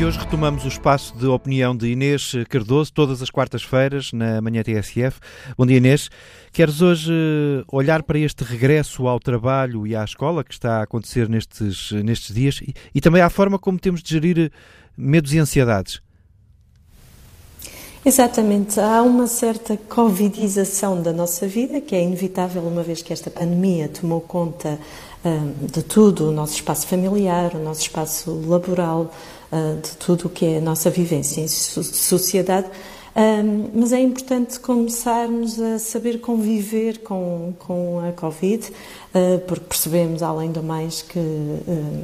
E hoje retomamos o espaço de opinião de Inês Cardoso, todas as quartas-feiras, na manhã TSF. Bom dia, Inês. Queres hoje olhar para este regresso ao trabalho e à escola que está a acontecer nestes, nestes dias e, e também à forma como temos de gerir medos e ansiedades? Exatamente, há uma certa covidização da nossa vida que é inevitável uma vez que esta pandemia tomou conta de tudo, o nosso espaço familiar, o nosso espaço laboral, de tudo o que é a nossa vivência em sociedade. Mas é importante começarmos a saber conviver com, com a Covid, porque percebemos, além do mais, que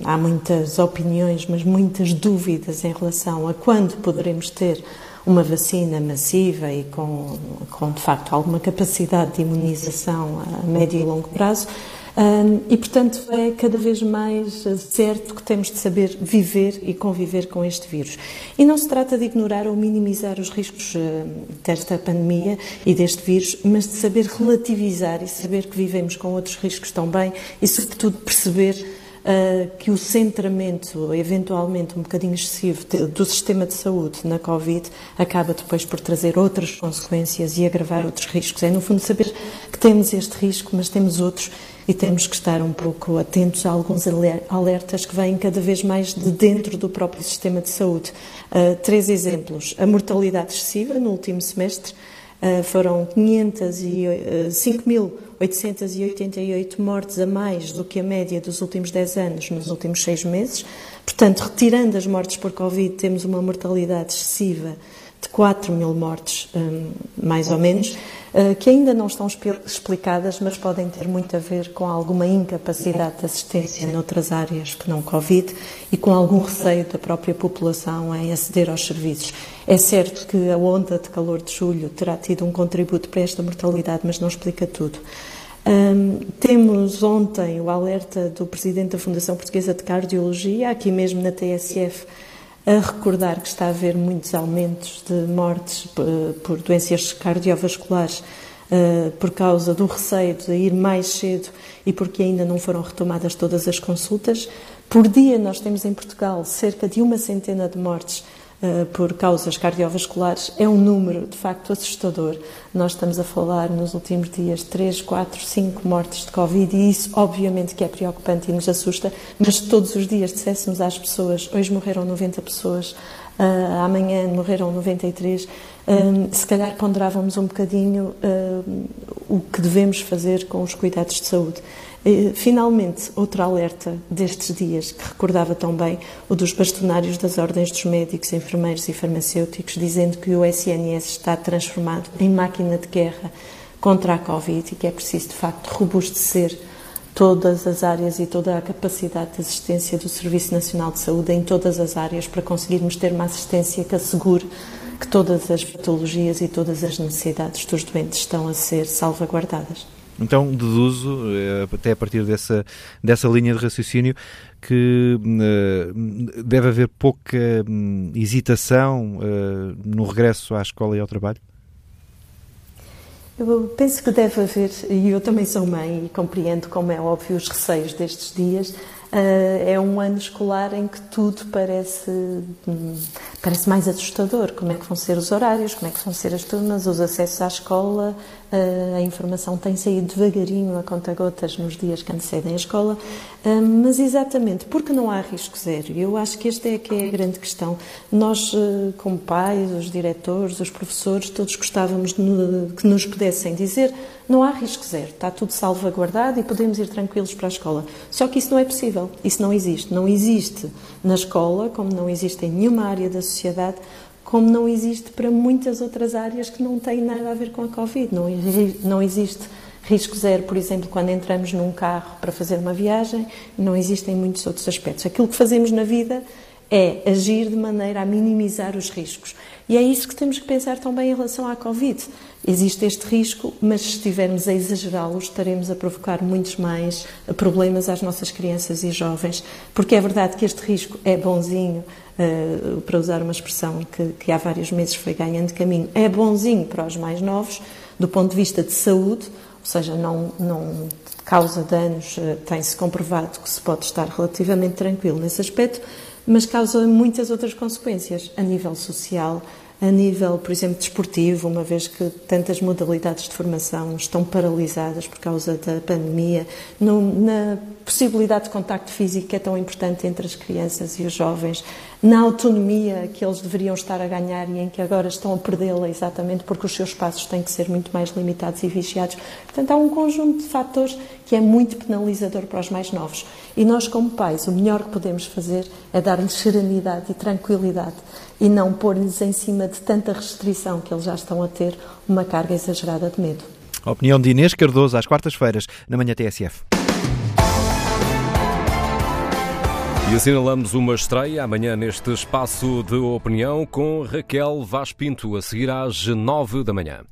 há muitas opiniões, mas muitas dúvidas em relação a quando poderemos ter uma vacina massiva e com, com de facto alguma capacidade de imunização a médio e longo prazo. Um, e, portanto, é cada vez mais certo que temos de saber viver e conviver com este vírus. E não se trata de ignorar ou minimizar os riscos desta pandemia e deste vírus, mas de saber relativizar e saber que vivemos com outros riscos também e, sobretudo, perceber que o centramento, eventualmente um bocadinho excessivo, do sistema de saúde na Covid acaba depois por trazer outras consequências e agravar outros riscos. É, no fundo, saber que temos este risco, mas temos outros e temos que estar um pouco atentos a alguns alertas que vêm cada vez mais de dentro do próprio sistema de saúde. Uh, três exemplos. A mortalidade excessiva no último semestre foram 500 e, uh, 5 mil 888 mortes a mais do que a média dos últimos 10 anos nos últimos seis meses. Portanto, retirando as mortes por Covid, temos uma mortalidade excessiva de 4 mil mortes, hum, mais ou menos, eh, que ainda não estão explicadas, mas podem ter muito a ver com alguma incapacidade de assistência noutras áreas que não Covid e com algum receio da própria população em aceder aos serviços. É certo que a onda de calor de julho terá tido um contributo para esta mortalidade, mas não explica tudo. Um, temos ontem o alerta do Presidente da Fundação Portuguesa de Cardiologia, aqui mesmo na TSF, a recordar que está a haver muitos aumentos de mortes eh, por doenças cardiovasculares uh, por causa do receio de ir mais cedo e porque ainda não foram retomadas todas as consultas. Por dia, nós temos em Portugal cerca de uma centena de mortes eh, por causas cardiovasculares é um número de facto assustador. Nós estamos a falar nos últimos dias 3, 4, 5 mortes de Covid e isso obviamente que é preocupante e nos assusta, mas todos os dias dissessemos às pessoas hoje morreram 90 pessoas, uh, amanhã morreram 93, um, se calhar ponderávamos um bocadinho uh, o que devemos fazer com os cuidados de saúde. Finalmente, outro alerta destes dias, que recordava tão bem, o dos bastonários das ordens dos médicos, enfermeiros e farmacêuticos, dizendo que o SNS está transformado em máquina de guerra contra a Covid e que é preciso, de facto, robustecer todas as áreas e toda a capacidade de assistência do Serviço Nacional de Saúde em todas as áreas para conseguirmos ter uma assistência que assegure que todas as patologias e todas as necessidades dos doentes estão a ser salvaguardadas. Então deduzo, eh, até a partir dessa, dessa linha de raciocínio, que uh, deve haver pouca um, hesitação uh, no regresso à escola e ao trabalho? Eu penso que deve haver, e eu também sou mãe e compreendo, como é óbvio, os receios destes dias. Uh, é um ano escolar em que tudo parece, hum, parece mais assustador. Como é que vão ser os horários, como é que vão ser as turmas, os acessos à escola, a informação tem saído devagarinho a conta-gotas nos dias que antecedem a escola, mas exatamente porque não há risco zero. Eu acho que esta é que é a grande questão. Nós, eh, como pais, os diretores, os professores, todos gostávamos que nos pudessem dizer não há risco zero, está tudo salvaguardado e podemos ir tranquilos para a escola. Só que isso não é possível, isso não existe. Não existe na escola, como não existe em nenhuma área da sociedade, como não existe para muitas outras áreas que não têm nada a ver com a Covid. Não, não existe risco zero, por exemplo, quando entramos num carro para fazer uma viagem, não existem muitos outros aspectos. Aquilo que fazemos na vida é agir de maneira a minimizar os riscos. E é isso que temos que pensar também em relação à Covid. Existe este risco, mas se estivermos a exagerá-lo, estaremos a provocar muitos mais problemas às nossas crianças e jovens, porque é verdade que este risco é bonzinho, uh, para usar uma expressão que, que há vários meses foi ganhando caminho, é bonzinho para os mais novos, do ponto de vista de saúde, ou seja, não, não causa danos, uh, tem-se comprovado que se pode estar relativamente tranquilo nesse aspecto, mas causa muitas outras consequências a nível social, a nível, por exemplo, desportivo, uma vez que tantas modalidades de formação estão paralisadas por causa da pandemia, no, na possibilidade de contacto físico que é tão importante entre as crianças e os jovens, na autonomia que eles deveriam estar a ganhar e em que agora estão a perdê-la exatamente porque os seus passos têm que ser muito mais limitados e vigiados. Portanto, há um conjunto de fatores que é muito penalizador para os mais novos. E nós, como pais, o melhor que podemos fazer é dar-lhes serenidade e tranquilidade e não pôr-lhes em cima de tanta restrição que eles já estão a ter uma carga exagerada de medo. A opinião de Inês Cardoso às quartas-feiras na manhã TSF. E assinalamos uma estreia amanhã neste espaço de opinião com Raquel Vaz Pinto, a seguir às nove da manhã.